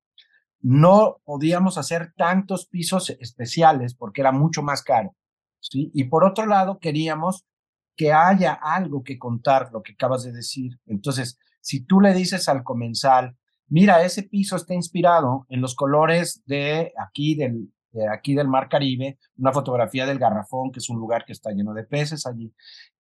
no podíamos hacer tantos pisos especiales porque era mucho más caro. ¿sí? Y por otro lado, queríamos que haya algo que contar, lo que acabas de decir. Entonces, si tú le dices al comensal, mira, ese piso está inspirado en los colores de aquí del, aquí del Mar Caribe, una fotografía del Garrafón, que es un lugar que está lleno de peces allí,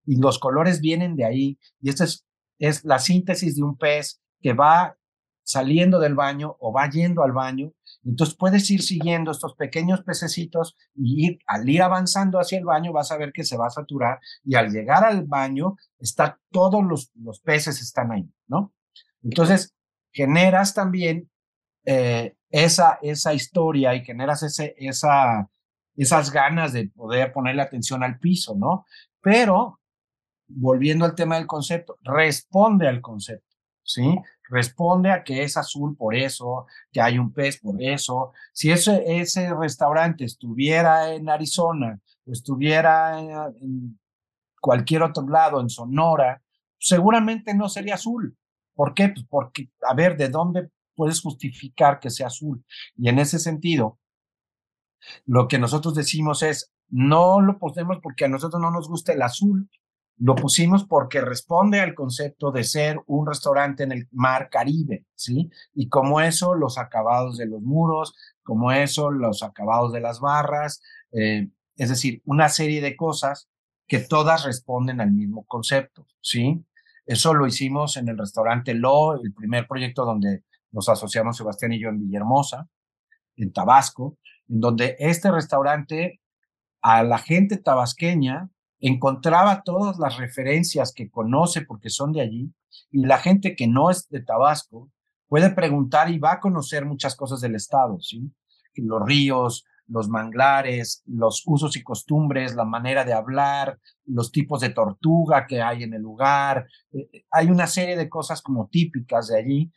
y los colores vienen de ahí, y esta es, es la síntesis de un pez que va saliendo del baño o va yendo al baño, entonces puedes ir siguiendo estos pequeños pececitos y ir, al ir avanzando hacia el baño vas a ver que se va a saturar y al llegar al baño está todos los, los peces están ahí, ¿no? Entonces generas también eh, esa, esa historia y generas ese, esa, esas ganas de poder ponerle atención al piso, ¿no? Pero, volviendo al tema del concepto, responde al concepto, ¿sí? Responde a que es azul por eso, que hay un pez por eso. Si ese, ese restaurante estuviera en Arizona o estuviera en cualquier otro lado, en Sonora, seguramente no sería azul, ¿Por qué? Pues porque, a ver, ¿de dónde puedes justificar que sea azul? Y en ese sentido, lo que nosotros decimos es, no lo ponemos porque a nosotros no nos gusta el azul, lo pusimos porque responde al concepto de ser un restaurante en el mar Caribe, ¿sí? Y como eso, los acabados de los muros, como eso, los acabados de las barras, eh, es decir, una serie de cosas que todas responden al mismo concepto, ¿sí? Eso lo hicimos en el restaurante Lo, el primer proyecto donde nos asociamos Sebastián y yo en Villahermosa, en Tabasco, en donde este restaurante a la gente tabasqueña encontraba todas las referencias que conoce porque son de allí y la gente que no es de Tabasco puede preguntar y va a conocer muchas cosas del estado, ¿sí? Los ríos, los manglares, los usos y costumbres, la manera de hablar, los tipos de tortuga que hay en el lugar. Eh, eh, hay una serie de cosas como típicas de allí.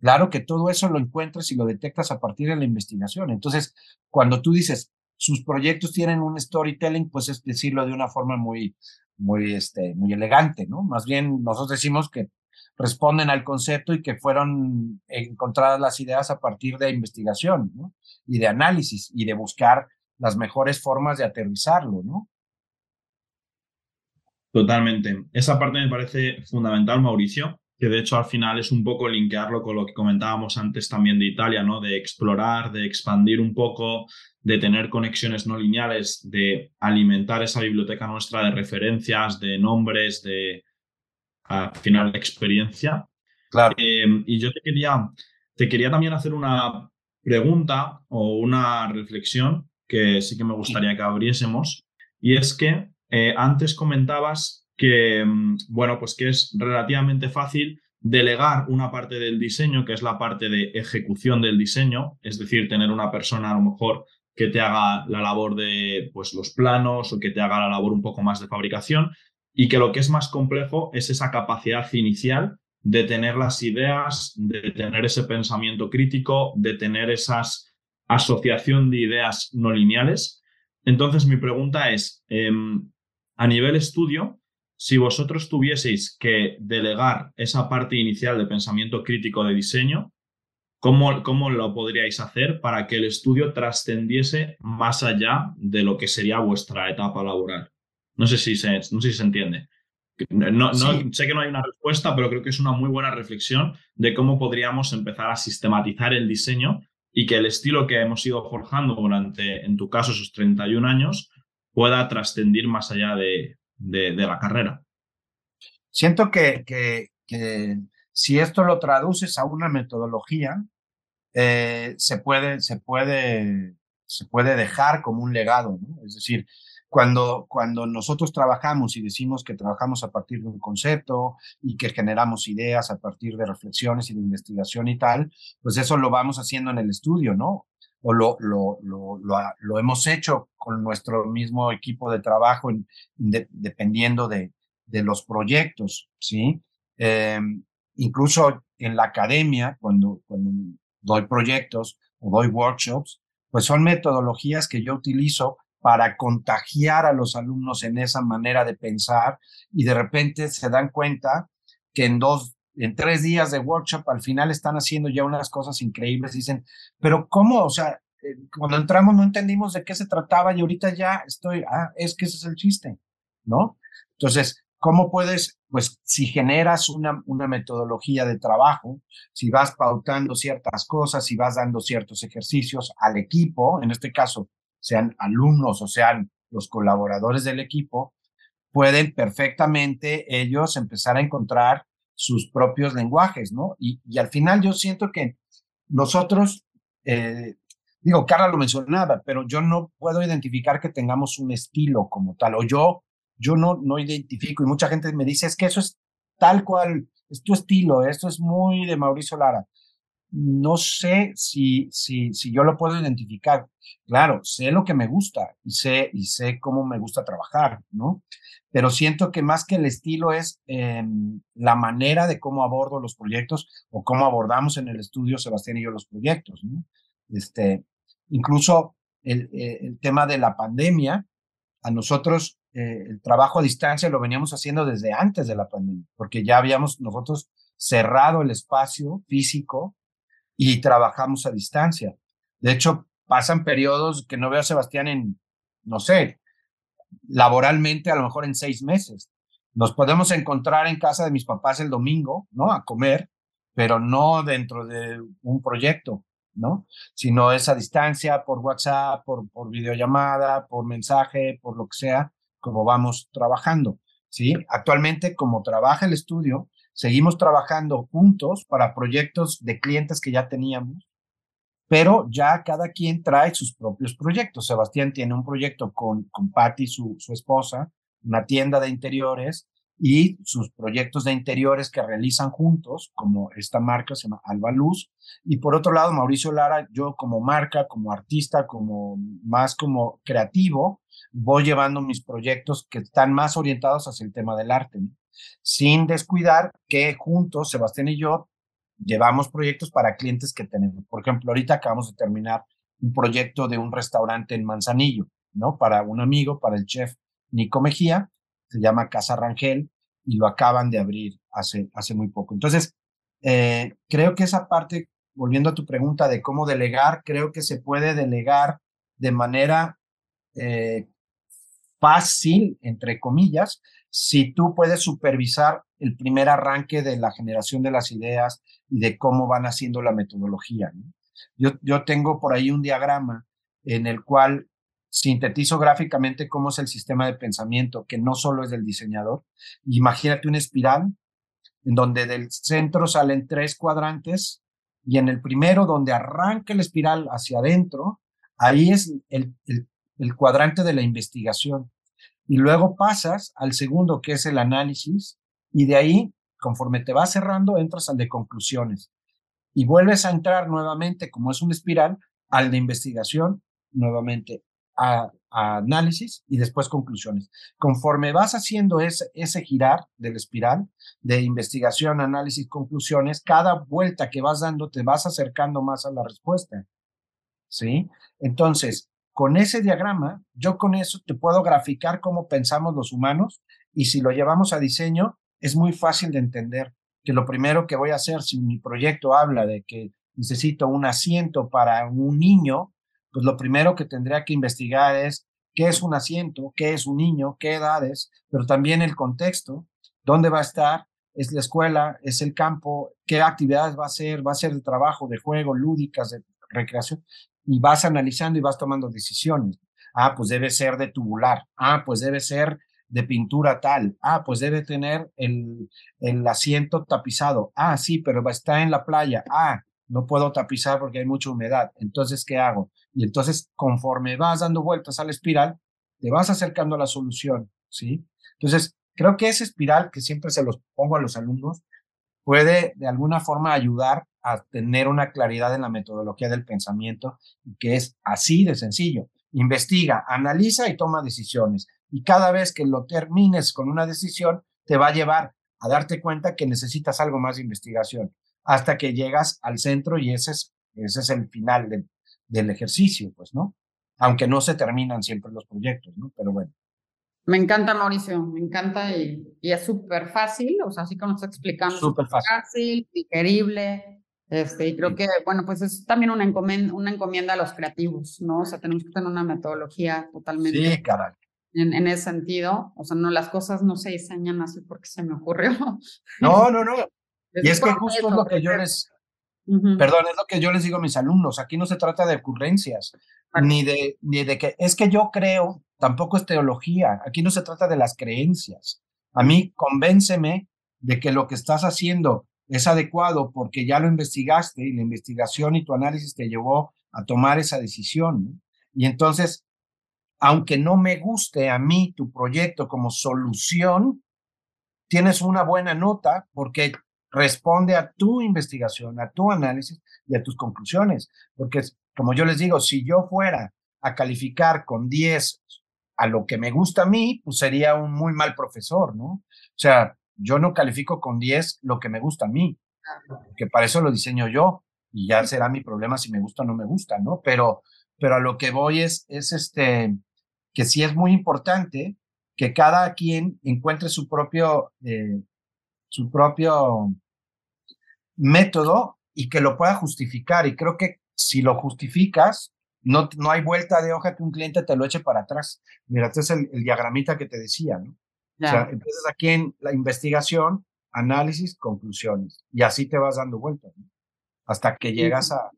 Claro que todo eso lo encuentras y lo detectas a partir de la investigación. Entonces, cuando tú dices, sus proyectos tienen un storytelling, pues es decirlo de una forma muy, muy, este, muy elegante, ¿no? Más bien nosotros decimos que responden al concepto y que fueron encontradas las ideas a partir de investigación, ¿no? Y de análisis y de buscar las mejores formas de aterrizarlo, ¿no? Totalmente. Esa parte me parece fundamental, Mauricio, que de hecho al final es un poco linkearlo con lo que comentábamos antes también de Italia, ¿no? De explorar, de expandir un poco, de tener conexiones no lineales, de alimentar esa biblioteca nuestra de referencias, de nombres, de al final de experiencia. Claro. Em, y yo te quería, te quería también hacer una pregunta o una reflexión que sí que me gustaría que abriésemos. Y es que eh, antes comentabas que, mm, bueno, pues que es relativamente fácil delegar una parte del diseño, que es la parte de ejecución del diseño, es decir, tener una persona a lo mejor que te haga la labor de pues, los planos o que te haga la labor un poco más de fabricación y que lo que es más complejo es esa capacidad inicial de tener las ideas, de tener ese pensamiento crítico, de tener esa asociación de ideas no lineales. Entonces, mi pregunta es, em, a nivel estudio, si vosotros tuvieseis que delegar esa parte inicial de pensamiento crítico de diseño, ¿cómo, ¿cómo, lo podríais hacer para que el estudio trascendiese más allá de lo que sería vuestra etapa laboral? No sé si se, no sé si se entiende. No, Sé que no hay una respuesta, pero creo que es una muy buena reflexión de cómo podríamos empezar a sistematizar el diseño y que el estilo que hemos ido forjando durante, en tu caso, esos 31 años, pueda trascendir más allá de, de, la carrera. Siento que, que, si esto lo traduces a una metodología, eh, se, puede, se, puede, se puede dejar como un legado. Es decir, cuando, cuando nosotros trabajamos y decimos que trabajamos a partir de un concepto y que generamos ideas a partir de reflexiones y de investigación y tal, pues eso lo vamos haciendo en el estudio, ¿no? O lo, lo, lo, lo, hemos hecho con nuestro mismo equipo de trabajo, dependiendo de, de, los proyectos, ¿sí? Em, incluso en la academia, cuando, cuando doy proyectos o doy workshops, pues son metodologías que yo utilizo para contagiar a los alumnos en esa manera de pensar y de repente se dan cuenta que en dos, en tres días de workshop, al final están haciendo ya unas cosas increíbles. Dicen, pero ¿cómo? O sea, eh, cuando entramos no entendimos de qué se trataba y ahorita ya estoy, ah, es que ese es el chiste, ¿no? Entonces, ¿cómo puedes, pues, si generas una, una metodología de trabajo, si vas pautando ciertas cosas, si vas dando ciertos ejercicios al equipo, en este caso, sean alumnos o sean los colaboradores del equipo, pueden perfectamente ellos empezar a encontrar sus propios lenguajes, ¿no? Y, al final yo siento que nosotros, eh, digo, Carla lo mencionaba, pero yo no puedo identificar que tengamos un estilo como tal, o yo, yo no, no identifico, y mucha gente me dice, es que eso es tal cual, es tu estilo, esto es muy de Mauricio Lara. No sé si, si, si yo lo puedo identificar. Claro, sé lo que me gusta y sé, y sé cómo me gusta trabajar, ¿no? Pero siento que más que el estilo es em, la manera de cómo abordo los proyectos o cómo abordamos en el estudio Sebastián y yo los proyectos. Este, incluso el, eh, el, tema de la pandemia, a nosotros eh, el trabajo a distancia lo veníamos haciendo desde antes de la pandemia, porque ya habíamos nosotros cerrado el espacio físico y trabajamos a distancia. De hecho, pasan periodos que no veo a Sebastián en, no sé, laboralmente a lo mejor en seis meses. Nos podemos encontrar en casa de mis papás el domingo, ¿no? A comer, pero no dentro de un proyecto, ¿no? Sino esa distancia por WhatsApp, por, por videollamada, por mensaje, por lo que sea, como vamos trabajando, ¿sí? Actualmente, como trabaja el estudio, seguimos trabajando juntos para proyectos de clientes que ya teníamos, pero ya cada quien trae sus propios proyectos. Sebastián tiene un proyecto con, con Patty, su, su esposa, una tienda de interiores, y sus proyectos de interiores que realizan juntos, como esta marca se llama Alba Luz. Y por otro lado, Mauricio Lara, yo como marca, como artista, como más como creativo, voy llevando mis proyectos que están más orientados hacia el tema del arte, sin descuidar que juntos, Sebastián y yo, llevamos proyectos para clientes que tenemos. Por ejemplo, ahorita acabamos de terminar un proyecto de un restaurante en Manzanillo, ¿no? Para un amigo, para el chef Nico Mejía, se llama Casa Rangel y lo acaban de abrir hace, hace muy poco. Entonces, eh, creo que esa parte, volviendo a tu pregunta de cómo delegar, creo que se puede delegar de manera eh, fácil, entre comillas, si tú puedes supervisar el primer arranque de la generación de las ideas y de cómo van haciendo la metodología. Yo, yo tengo por ahí un diagrama en el cual sintetizo gráficamente cómo es el sistema de pensamiento, que no solo es del diseñador. Imagínate una espiral en donde del centro salen tres cuadrantes y en el primero donde arranca la espiral hacia adentro, ahí es el, el, el cuadrante de la investigación. Y luego pasas al segundo, que es el análisis, y de ahí, conforme te vas cerrando, entras al de conclusiones. Y vuelves a entrar nuevamente, como es una espiral, al de investigación, nuevamente a, análisis y después conclusiones. Conforme vas haciendo ese, ese girar del espiral de investigación, análisis, conclusiones, cada vuelta que vas dando te vas acercando más a la respuesta. ¿Sí? Entonces, con ese diagrama, yo con eso te puedo graficar cómo pensamos los humanos y si lo llevamos a diseño, es muy fácil de entender que lo primero que voy a hacer si mi proyecto habla de que necesito un asiento para un niño, pues lo primero que tendría que investigar es qué es un asiento, qué es un niño, qué edades, pero también el contexto, dónde va a estar, es la escuela, es el campo, qué actividades va a hacer, va a ser de trabajo, de juego, lúdicas, de recreación, y vas analizando y vas tomando decisiones. Ah, pues debe ser de tubular. Ah, pues debe ser de pintura tal. Ah, pues debe tener el, el asiento tapizado. Ah, sí, pero va a estar en la playa. Ah, no puedo tapizar porque hay mucha humedad. Entonces, ¿qué hago? Y entonces, conforme vas dando vueltas a la espiral, te vas acercando a la solución, ¿sí? Entonces, creo que esa espiral que siempre se los pongo a los alumnos puede de alguna forma ayudar a tener una claridad en la metodología del pensamiento, que es así de sencillo. Investiga, analiza y toma decisiones. Y cada vez que lo termines con una decisión, te va a llevar a darte cuenta que necesitas algo más de investigación hasta que llegas al centro y ese es, ese es el final del ejercicio, pues, ¿no? Aunque no se terminan siempre los proyectos, ¿no? Pero bueno. Me encanta, Mauricio, me encanta y, y es súper fácil, o sea, así como nos explicando. Súper fácil. Fácil, digerible, este, y creo que, bueno, pues es también una encomienda, una encomienda a los creativos, ¿no? O sea, tenemos que tener una metodología totalmente. Sí, caray. En, en, ese sentido, o sea, no, las cosas no se diseñan así porque se me ocurrió. No, no, no. Y es que justo es lo que yo les, perdón, es lo que yo les digo a mis alumnos, aquí no se trata de ocurrencias, ni de, ni de que, es que yo creo, tampoco es teología, aquí no se trata de las creencias. A mí, convénceme de que lo que estás haciendo es adecuado porque ya lo investigaste y la investigación y tu análisis te llevó a tomar esa decisión. Y entonces, aunque no me guste a mí tu proyecto como solución, tienes una buena nota porque responde a tu investigación, a tu análisis y a tus conclusiones. Porque, como yo les digo, si yo fuera a calificar con 10 a lo que me gusta a mí, pues sería un muy mal profesor, ¿no? O sea, yo no califico con 10 lo que me gusta a mí, que para eso lo diseño yo y ya será mi problema si me gusta o no me gusta, ¿no? Pero, pero a lo que voy es, es este, que sí es muy importante que cada quien encuentre su propio eh, su propio método y que lo pueda justificar. Y creo que si lo justificas, no, no hay vuelta de hoja que un cliente te lo eche para atrás. Mira, este es el, diagramita que te decía, ¿no? O sea, empiezas aquí en la investigación, análisis, conclusiones. Y así te vas dando vueltas, ¿no? Hasta que llegas a,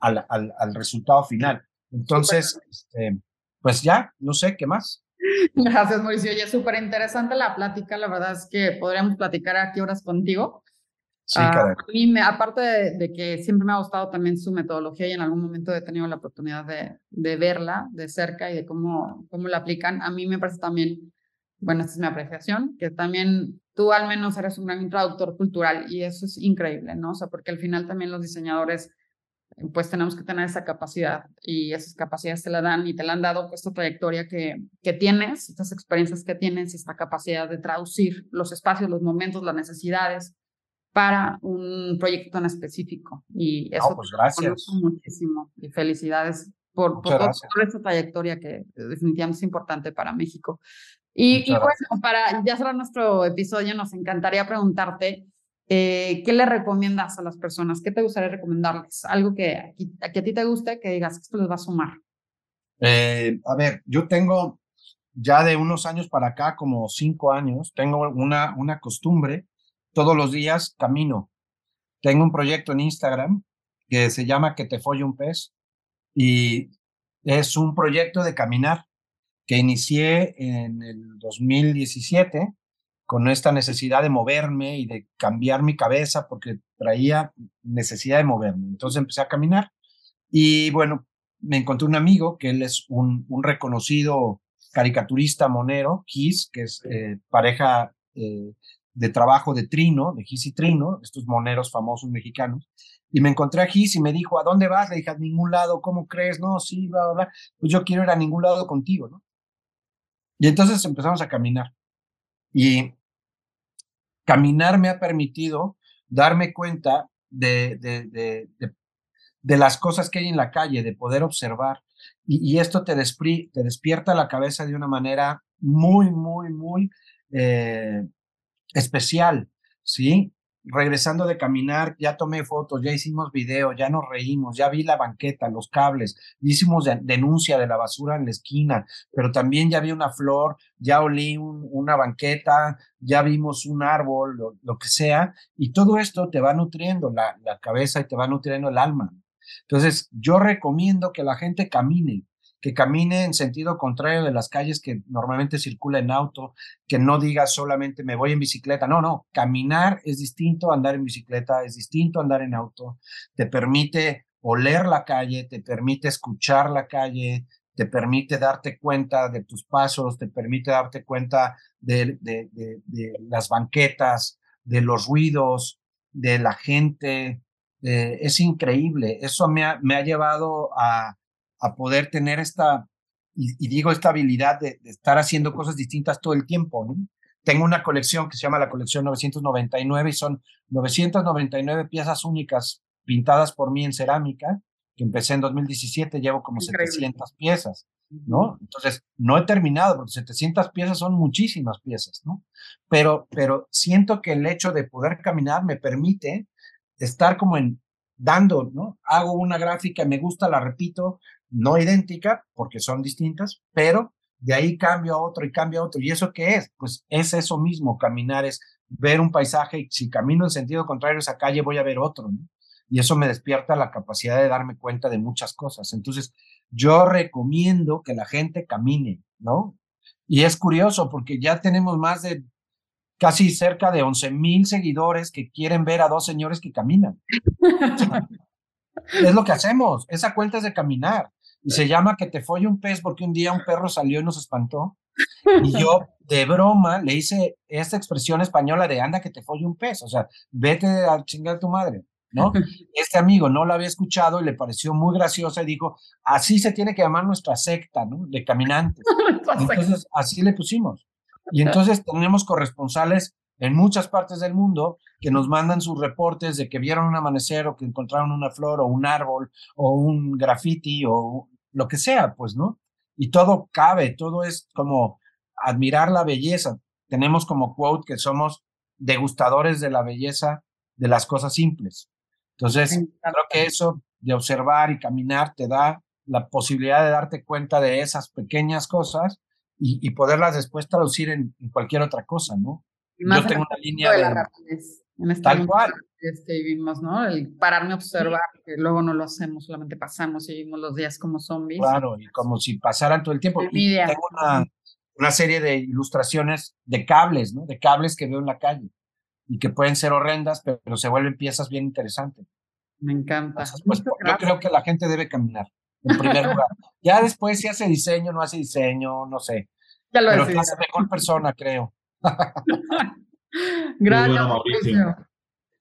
al, al, al resultado final. Entonces, este, pues ya, no sé, ¿qué más? Gracias, Mauricio. Ya es súper interesante la plática. La verdad es que podríamos platicar aquí horas contigo. Sí, uh, me, aparte de, que siempre me ha gustado también su metodología y en algún momento he tenido la oportunidad de, de, verla de cerca y de cómo, cómo la aplican, a mí me parece también, bueno, esta es mi apreciación, que también tú al menos eres un gran traductor cultural y eso es increíble, ¿no? O sea, porque al final también los diseñadores pues tenemos que tener esa capacidad y esas capacidades te la dan y te la han dado esta trayectoria que, que tienes, estas experiencias que tienes y esta capacidad de traducir los espacios, los momentos, las necesidades para un proyecto en específico. Y eso pues gracias. muchísimo y felicidades por, por, esta trayectoria que definitivamente es importante para México. Y, y bueno, para ya cerrar nuestro episodio, nos encantaría preguntarte eh, ¿Qué le recomiendas a las personas? ¿Qué te gustaría recomendarles? Algo que, a, que a ti te guste, que digas, esto les va a sumar. Eh, a ver, yo tengo ya de unos años para acá, como cinco años, tengo una, una costumbre, todos los días camino. Tengo un proyecto en Instagram que se llama Que te folle un pez y es un proyecto de caminar que inicié en el 2017 con esta necesidad de moverme y de cambiar mi cabeza porque traía necesidad de moverme. Entonces empecé a caminar y bueno, me encontré un amigo que él es un, un reconocido caricaturista monero, Kiss, que es eh, pareja eh, de trabajo de Trino, de Gis y Trino, estos moneros famosos mexicanos. Y me encontré a Gis y me dijo, ¿a dónde vas? Le dije, a ningún lado, ¿cómo crees? No, sí, bla, bla, bla. Pues yo quiero ir a ningún lado contigo, ¿no? Y entonces empezamos a caminar. Y caminar me ha permitido darme cuenta de, de, de, las cosas que hay en la calle, de poder observar. Y, esto te, te despierta la cabeza de una manera muy, muy, muy eh, especial, ¿sí? Regresando de caminar, ya tomé fotos, ya hicimos video, ya nos reímos, ya vi la banqueta, los cables, hicimos denuncia de la basura en la esquina, pero también ya vi una flor, ya olí una banqueta, ya vimos un árbol, lo, que sea, y todo esto te va nutriendo la, la cabeza y te va nutriendo el alma. Entonces, yo recomiendo que la gente camine, que camine en sentido contrario de las calles que normalmente circula en auto, que no diga solamente me voy en bicicleta. No, no, caminar es distinto andar en bicicleta, es distinto andar en auto. Te permite oler la calle, te permite escuchar la calle, te permite darte cuenta de tus pasos, te permite darte cuenta de, de, de, las banquetas, de los ruidos, de la gente. Eh, es increíble. Eso me me ha llevado a, a poder tener esta, y, digo esta habilidad de, estar haciendo cosas distintas todo el tiempo. ¿no? Tengo una colección que se llama la colección 999 y son 999 piezas únicas pintadas por mí en cerámica, que empecé en 2017, llevo como 700 piezas, ¿no? Entonces, no he terminado, porque 700 piezas son muchísimas piezas, ¿no? Pero, pero siento que el hecho de poder caminar me permite estar como en dando, ¿no? Hago una gráfica, me gusta, la repito, no idéntica, porque son distintas, pero de ahí cambio a otro y cambio a otro. ¿Y eso qué es? Pues es eso mismo, caminar es ver un paisaje y si camino en sentido contrario a esa calle voy a ver otro, ¿no? Y eso me despierta la capacidad de darme cuenta de muchas cosas. Entonces, yo recomiendo que la gente camine, ¿no? Y es curioso porque ya tenemos más de casi cerca de 11 mil seguidores que quieren ver a dos señores que caminan. es lo que hacemos, esa cuenta es de caminar y se llama que te folle un pez porque un día un perro salió y nos espantó. Y yo de broma le hice esta expresión española de anda que te folle un pez, o sea, vete a chingar a tu madre, ¿no? Este amigo no la había escuchado y le pareció muy graciosa y dijo, así se tiene que llamar nuestra secta, ¿no? De caminantes. Entonces, así le pusimos. Y entonces tenemos corresponsales en muchas partes del mundo que nos mandan sus reportes de que vieron un amanecer o que encontraron una flor o un árbol o un graffiti o lo que sea, pues, ¿no? Y todo cabe, todo es como admirar la belleza. Tenemos como quote que somos degustadores de la belleza de las cosas simples. Entonces, creo que eso de observar y caminar te da la posibilidad de darte cuenta de esas pequeñas cosas y, poderlas después traducir en, cualquier otra cosa, ¿no? Yo tengo una línea de... La en esta tal cual. Que vivimos, ¿no? El pararme a observar, que luego no lo hacemos, solamente pasamos y vivimos los días como zombies. Claro, y como si pasaran todo el tiempo. Y tengo una, una serie de ilustraciones de cables, ¿no? De cables que veo en la calle y que pueden ser horrendas, pero, se vuelven piezas bien interesantes. Me encanta. pues, yo creo que la gente debe caminar, en primer lugar. Ya después si hace diseño, no hace diseño, no sé. Ya lo pero que hace mejor persona, creo. Gracias, Mauricio.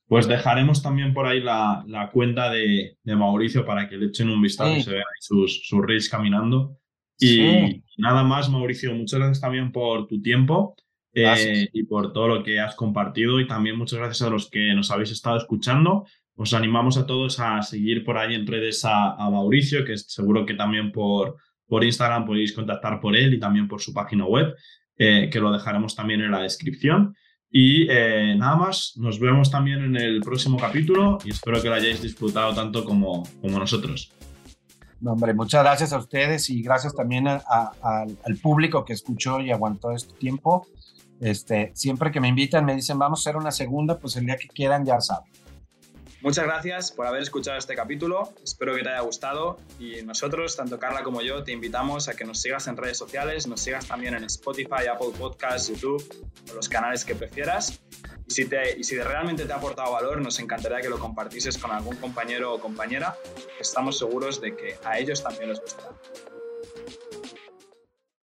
Pues dejaremos también por ahí la, la cuenta de, de, Mauricio para que le echen un vistazo y se vean sus, sus reels caminando. Y nada más, Mauricio, muchas gracias también por tu tiempo eh, y por todo lo que has compartido y también muchas gracias a los que nos habéis estado escuchando. Os animamos a todos a seguir por ahí en redes a, Mauricio, que seguro que también por, por Instagram podéis contactar por él y también por su página web, eh, que lo dejaremos también en la descripción. Y eh, nada más, nos vemos también en el próximo capítulo y espero que lo hayáis disfrutado tanto como, como nosotros hombre, muchas gracias a ustedes y gracias también al público que escuchó y aguantó este tiempo. Este, siempre que me invitan me dicen vamos a hacer una segunda, pues el día que quieran ya saben. Muchas gracias por haber escuchado este capítulo, espero que te haya gustado. Y nosotros, tanto Carla como yo, te invitamos a que nos sigas en redes sociales, nos sigas también en Spotify, Apple Podcasts, YouTube o los canales que prefieras. Y si, realmente te ha aportado valor, nos encantaría que lo compartieses con algún compañero o compañera, estamos seguros de que a ellos también les gustará.